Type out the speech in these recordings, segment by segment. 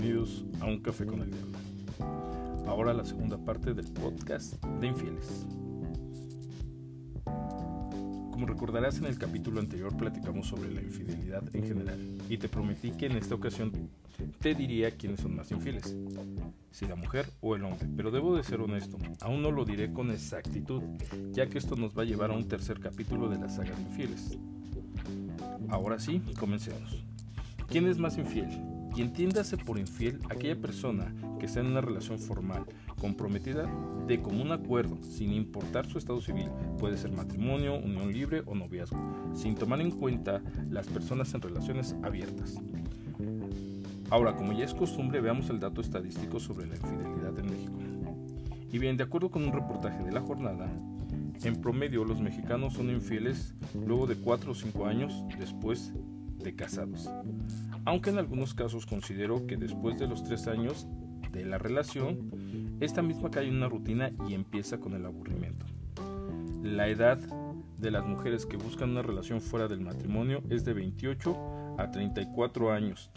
bienvenidos a Un Café con el Diablo. Ahora la segunda parte del podcast de Infieles. Como recordarás en el capítulo anterior platicamos sobre la infidelidad en general y te prometí que en esta ocasión te diría quiénes son más infieles, si la mujer o el hombre, pero debo de ser honesto, aún no lo diré con exactitud, ya que esto nos va a llevar a un tercer capítulo de la saga de infieles. Ahora sí, comencemos. ¿Quién es más infiel? Y entiéndase por infiel aquella persona que está en una relación formal, comprometida de común acuerdo, sin importar su estado civil, puede ser matrimonio, unión libre o noviazgo, sin tomar en cuenta las personas en relaciones abiertas. Ahora, como ya es costumbre, veamos el dato estadístico sobre la infidelidad en México. Y bien, de acuerdo con un reportaje de la jornada, en promedio los mexicanos son infieles luego de 4 o 5 años después de casados. Aunque en algunos casos considero que después de los tres años de la relación, esta misma cae en una rutina y empieza con el aburrimiento. La edad de las mujeres que buscan una relación fuera del matrimonio es de 28 a 34 años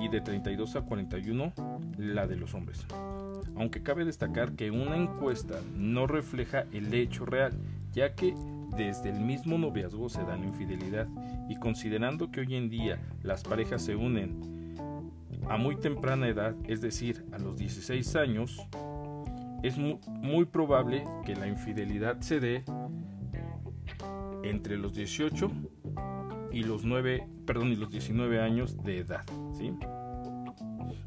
y de 32 a 41 la de los hombres. Aunque cabe destacar que una encuesta no refleja el hecho real, ya que desde el mismo noviazgo se da la infidelidad y considerando que hoy en día las parejas se unen a muy temprana edad, es decir, a los 16 años, es muy, probable que la infidelidad se dé entre los 18 y los 9, perdón, y los 19 años de edad, ¿sí?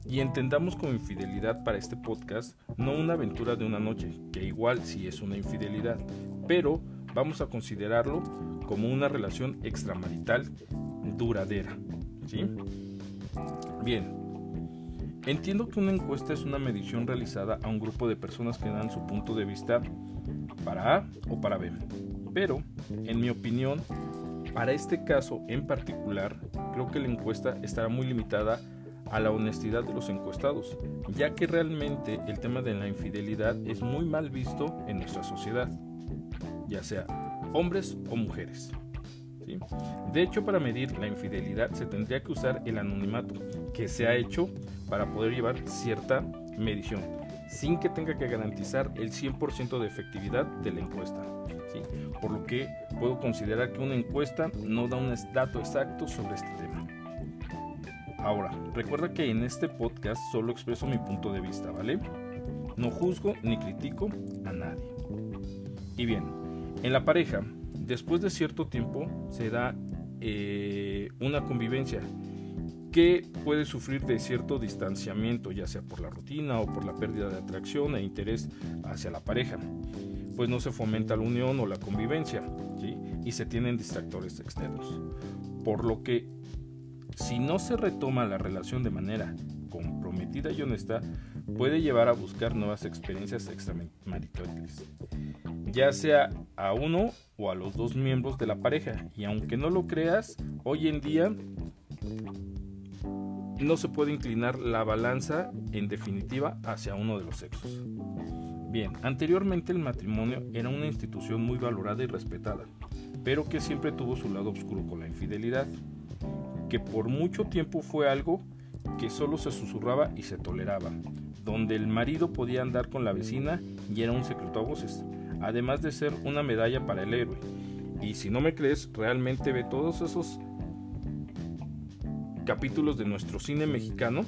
Y entendamos como infidelidad para este podcast no una aventura de una noche, que igual sí es una infidelidad, pero vamos a considerarlo como una relación extramarital duradera. ¿sí? Bien, entiendo que una encuesta es una medición realizada a un grupo de personas que dan su punto de vista para A o para B. Pero, en mi opinión, para este caso en particular, creo que la encuesta estará muy limitada a la honestidad de los encuestados, ya que realmente el tema de la infidelidad es muy mal visto en nuestra sociedad ya sea hombres o mujeres. De hecho, para medir la infidelidad se tendría que usar el anonimato que se ha hecho para poder llevar cierta medición, sin que tenga que garantizar el 100% de efectividad de la encuesta. Por lo que puedo considerar que una encuesta no da un dato exacto sobre este tema. Ahora, recuerda que en este podcast solo expreso mi punto de vista, ¿vale? No juzgo ni critico a nadie. Y bien, en la pareja, después de cierto tiempo, se da eh, una convivencia que puede sufrir de cierto distanciamiento, ya sea por la rutina o por la pérdida de atracción e interés hacia la pareja, pues no se fomenta la unión o la convivencia y se tienen distractores externos. Por lo que, si no se retoma la relación de manera comprometida y honesta, puede llevar a buscar nuevas experiencias extramaritales ya sea a uno o a los dos miembros de la pareja. Y aunque no lo creas, hoy en día no se puede inclinar la balanza en definitiva hacia uno de los sexos. Bien, anteriormente el matrimonio era una institución muy valorada y respetada, pero que siempre tuvo su lado oscuro con la infidelidad, que por mucho tiempo fue algo que solo se susurraba y se toleraba, donde el marido podía andar con la vecina y era un secreto a voces además de ser una medalla para el héroe. Y si no me crees, realmente ve todos esos capítulos de nuestro cine mexicano,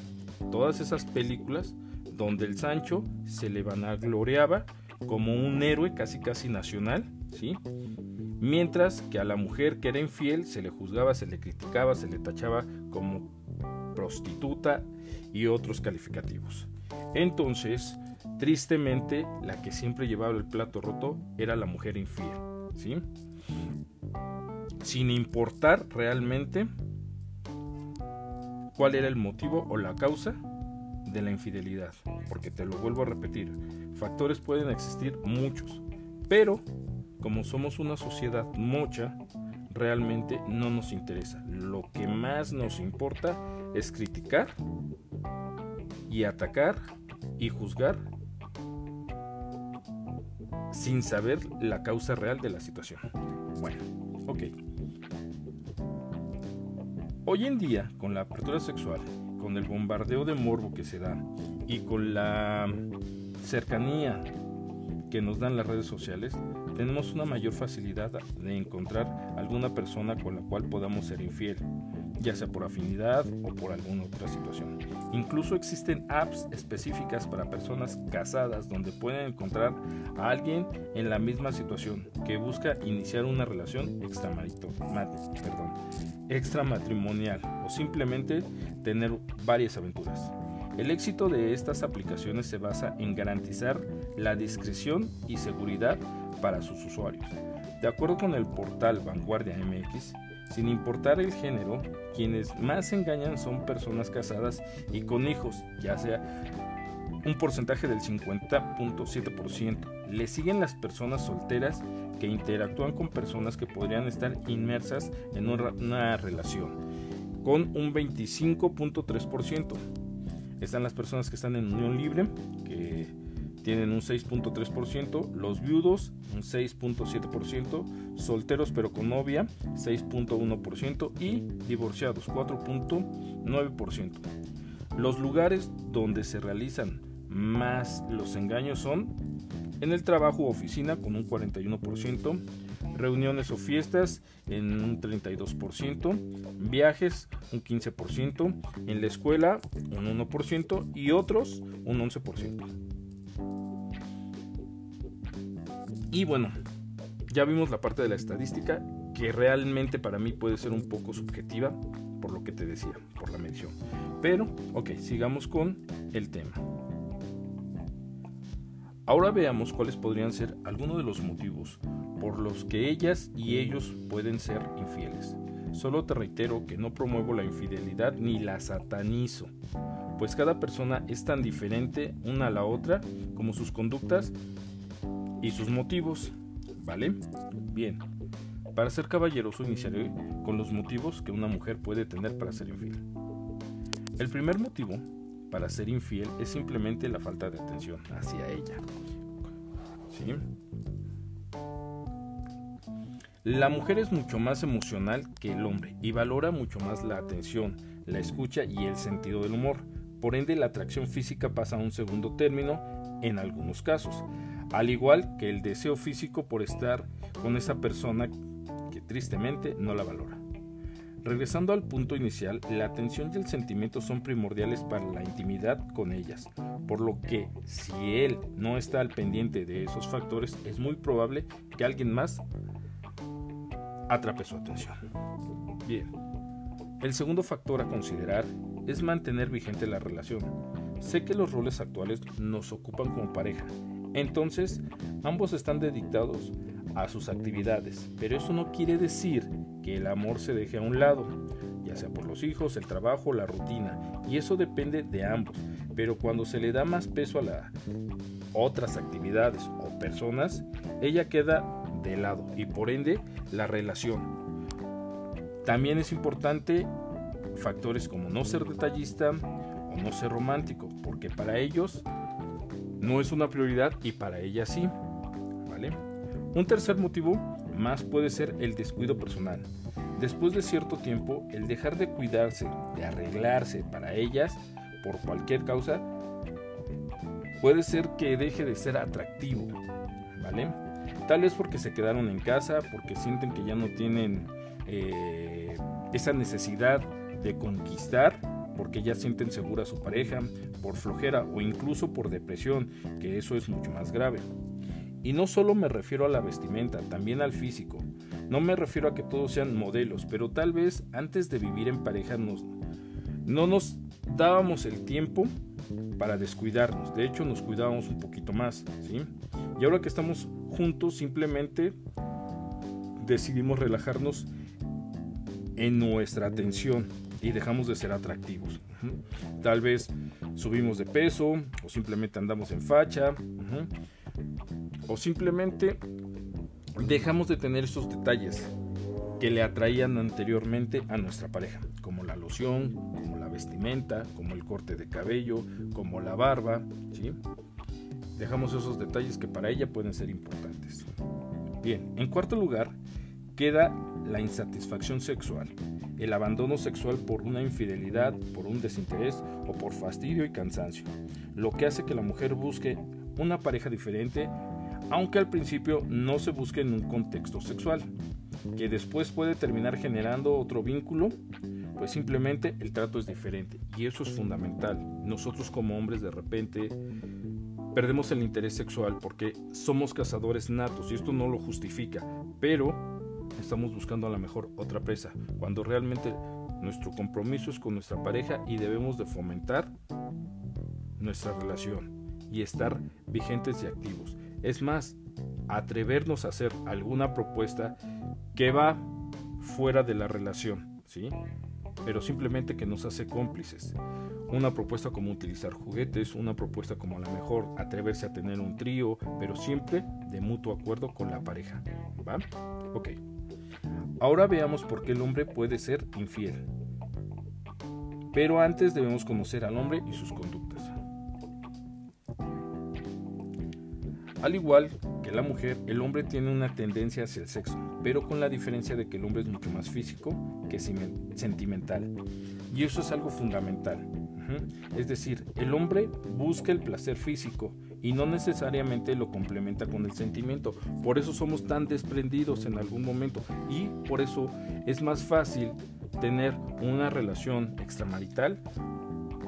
todas esas películas donde el Sancho se le vanagloreaba como un héroe casi casi nacional, ¿sí? Mientras que a la mujer que era infiel se le juzgaba, se le criticaba, se le tachaba como prostituta y otros calificativos. Entonces, Tristemente, la que siempre llevaba el plato roto era la mujer infiel, ¿sí? Sin importar realmente cuál era el motivo o la causa de la infidelidad, porque te lo vuelvo a repetir, factores pueden existir muchos, pero como somos una sociedad mocha, realmente no nos interesa. Lo que más nos importa es criticar y atacar y juzgar sin saber la causa real de la situación. Bueno, ok. Hoy en día, con la apertura sexual, con el bombardeo de morbo que se da y con la cercanía que nos dan las redes sociales, tenemos una mayor facilidad de encontrar alguna persona con la cual podamos ser infiel, ya sea por afinidad o por alguna otra situación. Incluso existen apps específicas para personas casadas donde pueden encontrar a alguien en la misma situación que busca iniciar una relación extramatrimonial o simplemente tener varias aventuras. El éxito de estas aplicaciones se basa en garantizar la discreción y seguridad para sus usuarios. De acuerdo con el portal Vanguardia MX, sin importar el género, quienes más engañan son personas casadas y con hijos, ya sea un porcentaje del 50.7%. Le siguen las personas solteras que interactúan con personas que podrían estar inmersas en una relación, con un 25.3% están las personas que están en unión libre, que tienen un 6.3%, los viudos un 6.7%, solteros pero con novia 6.1% y divorciados 4.9%. Los lugares donde se realizan más los engaños son en el trabajo o oficina con un 41%, reuniones o fiestas en un 32%, viajes un 15%, en la escuela un 1% y otros un 11%. Y bueno, ya vimos la parte de la estadística que realmente para mí puede ser un poco subjetiva por lo que te decía, por la mención. Pero, ok, sigamos con el tema. Ahora veamos cuáles podrían ser algunos de los motivos por los que ellas y ellos pueden ser infieles. Solo te reitero que no promuevo la infidelidad ni la satanizo, pues cada persona es tan diferente una a la otra como sus conductas y sus motivos, ¿vale? Bien, para ser caballeroso iniciaré con los motivos que una mujer puede tener para ser infiel. El primer motivo para ser infiel es simplemente la falta de atención hacia ella. La mujer es mucho más emocional que el hombre y valora mucho más la atención, la escucha y el sentido del humor. Por ende, la atracción física pasa a un segundo término en algunos casos, al igual que el deseo físico por estar con esa persona que tristemente no la valora. Regresando al punto inicial, la atención y el sentimiento son primordiales para la intimidad con ellas, por lo que si él no está al pendiente de esos factores, es muy probable que alguien más atrape su atención. Bien, el segundo factor a considerar es mantener vigente la relación. Sé que los roles actuales nos ocupan como pareja, entonces ambos están dedicados a sus actividades, pero eso no quiere decir que el amor se deje a un lado, ya sea por los hijos, el trabajo, la rutina, y eso depende de ambos, pero cuando se le da más peso a las otras actividades o personas, ella queda de lado y por ende la relación. También es importante factores como no ser detallista o no ser romántico, porque para ellos no es una prioridad y para ella sí. ¿Vale? Un tercer motivo más puede ser el descuido personal. Después de cierto tiempo, el dejar de cuidarse, de arreglarse para ellas por cualquier causa, puede ser que deje de ser atractivo. ¿Vale? Tal vez porque se quedaron en casa, porque sienten que ya no tienen eh, esa necesidad de conquistar, porque ya sienten segura a su pareja, por flojera o incluso por depresión, que eso es mucho más grave. Y no solo me refiero a la vestimenta, también al físico. No me refiero a que todos sean modelos, pero tal vez antes de vivir en pareja nos, no nos dábamos el tiempo para descuidarnos. De hecho, nos cuidábamos un poquito más, ¿sí? Y ahora que estamos juntos, simplemente decidimos relajarnos en nuestra atención y dejamos de ser atractivos. Tal vez subimos de peso o simplemente andamos en facha o simplemente dejamos de tener esos detalles que le atraían anteriormente a nuestra pareja, como la loción, como la vestimenta, como el corte de cabello, como la barba, ¿sí? Dejamos esos detalles que para ella pueden ser importantes. Bien, en cuarto lugar, queda la insatisfacción sexual, el abandono sexual por una infidelidad, por un desinterés o por fastidio y cansancio, lo que hace que la mujer busque una pareja diferente, aunque al principio no se busque en un contexto sexual, que después puede terminar generando otro vínculo, pues simplemente el trato es diferente y eso es fundamental. Nosotros como hombres de repente perdemos el interés sexual porque somos cazadores natos y esto no lo justifica, pero estamos buscando a lo mejor otra presa, cuando realmente nuestro compromiso es con nuestra pareja y debemos de fomentar nuestra relación y estar vigentes y activos. Es más, atrevernos a hacer alguna propuesta que va fuera de la relación, ¿sí? Pero simplemente que nos hace cómplices. Una propuesta como utilizar juguetes, una propuesta como a lo mejor atreverse a tener un trío, pero siempre de mutuo acuerdo con la pareja. ¿Va? Ok. Ahora veamos por qué el hombre puede ser infiel. Pero antes debemos conocer al hombre y sus conductas. Al igual que la mujer, el hombre tiene una tendencia hacia el sexo, pero con la diferencia de que el hombre es mucho más físico que sentimental. Y eso es algo fundamental. Es decir, el hombre busca el placer físico y no necesariamente lo complementa con el sentimiento. Por eso somos tan desprendidos en algún momento y por eso es más fácil tener una relación extramarital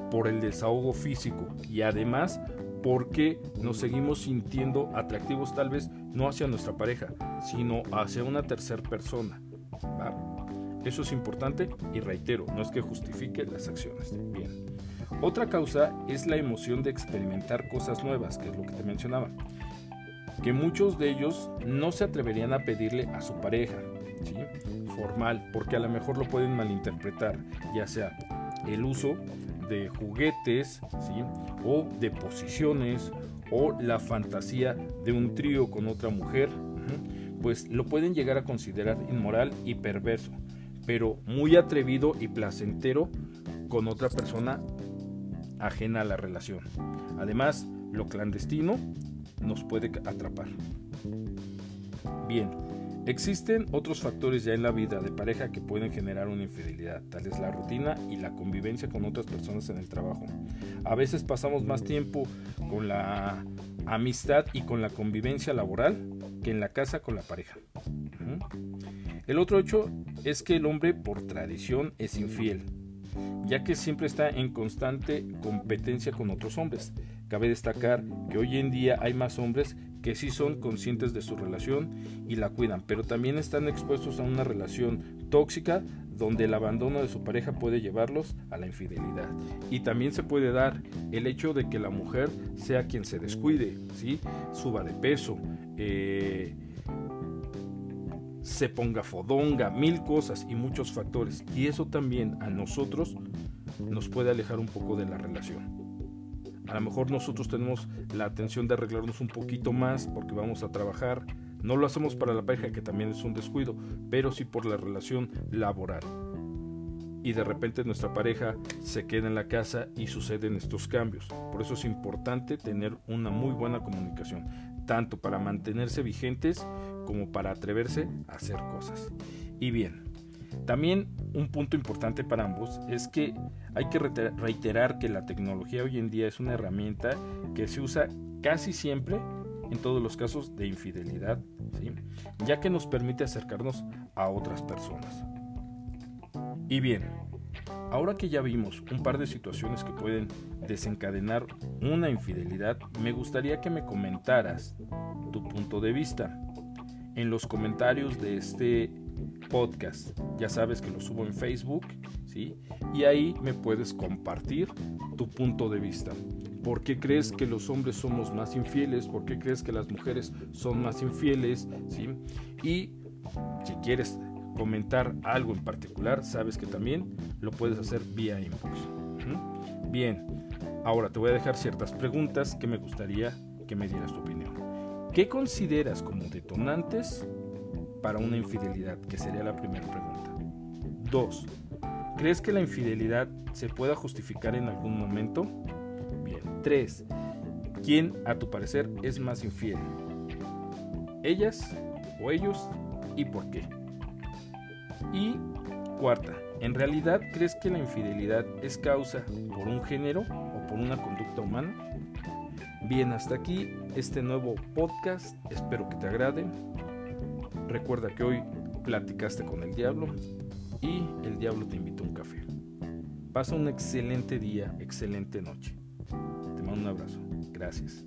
por el desahogo físico y además porque nos seguimos sintiendo atractivos tal vez no hacia nuestra pareja, sino hacia una tercera persona. Eso es importante y reitero, no es que justifique las acciones. Bien. Otra causa es la emoción de experimentar cosas nuevas, que es lo que te mencionaba. Que muchos de ellos no se atreverían a pedirle a su pareja, ¿sí? formal, porque a lo mejor lo pueden malinterpretar, ya sea el uso de juguetes, ¿sí? o de posiciones, o la fantasía de un trío con otra mujer, pues lo pueden llegar a considerar inmoral y perverso, pero muy atrevido y placentero con otra persona ajena a la relación. Además, lo clandestino nos puede atrapar. Bien, existen otros factores ya en la vida de pareja que pueden generar una infidelidad, tal es la rutina y la convivencia con otras personas en el trabajo. A veces pasamos más tiempo con la amistad y con la convivencia laboral que en la casa con la pareja. El otro hecho es que el hombre por tradición es infiel ya que siempre está en constante competencia con otros hombres. Cabe destacar que hoy en día hay más hombres que sí son conscientes de su relación y la cuidan, pero también están expuestos a una relación tóxica donde el abandono de su pareja puede llevarlos a la infidelidad. Y también se puede dar el hecho de que la mujer sea quien se descuide, ¿sí? suba de peso, eh, se ponga fodonga, mil cosas y muchos factores. Y eso también a nosotros nos puede alejar un poco de la relación. A lo mejor nosotros tenemos la atención de arreglarnos un poquito más porque vamos a trabajar. No lo hacemos para la pareja, que también es un descuido, pero sí por la relación laboral. Y de repente nuestra pareja se queda en la casa y suceden estos cambios. Por eso es importante tener una muy buena comunicación, tanto para mantenerse vigentes como para atreverse a hacer cosas. Y bien, también un punto importante para ambos es que hay que reiterar que la tecnología hoy en día es una herramienta que se usa casi siempre en todos los casos de infidelidad, ya que nos permite acercarnos a otras personas. Y bien, ahora que ya vimos un par de situaciones que pueden desencadenar una infidelidad, me gustaría que me comentaras tu punto de vista en los comentarios de este podcast. Ya sabes que lo subo en Facebook, ¿sí? Y ahí me puedes compartir tu punto de vista. ¿Por qué crees que los hombres somos más infieles? ¿Por qué crees que las mujeres son más infieles? ¿Sí? Y si quieres comentar algo en particular, sabes que también lo puedes hacer vía inbox. Bien, ahora te voy a dejar ciertas preguntas que me gustaría que me dieras tu opinión. ¿Qué consideras como detonantes para una infidelidad? Que sería la primera pregunta. 2. ¿Crees que la infidelidad se pueda justificar en algún momento? Bien. 3. ¿Quién, a tu parecer, es más infiel? ¿Ellas o ellos? ¿Y por qué? Y cuarta, ¿en realidad crees que la infidelidad es causa por un género o por una conducta humana? Bien, hasta aquí este nuevo podcast, espero que te agrade. Recuerda que hoy platicaste con el diablo y el diablo te invitó a un café. Pasa un excelente día, excelente noche. Te mando un abrazo. Gracias.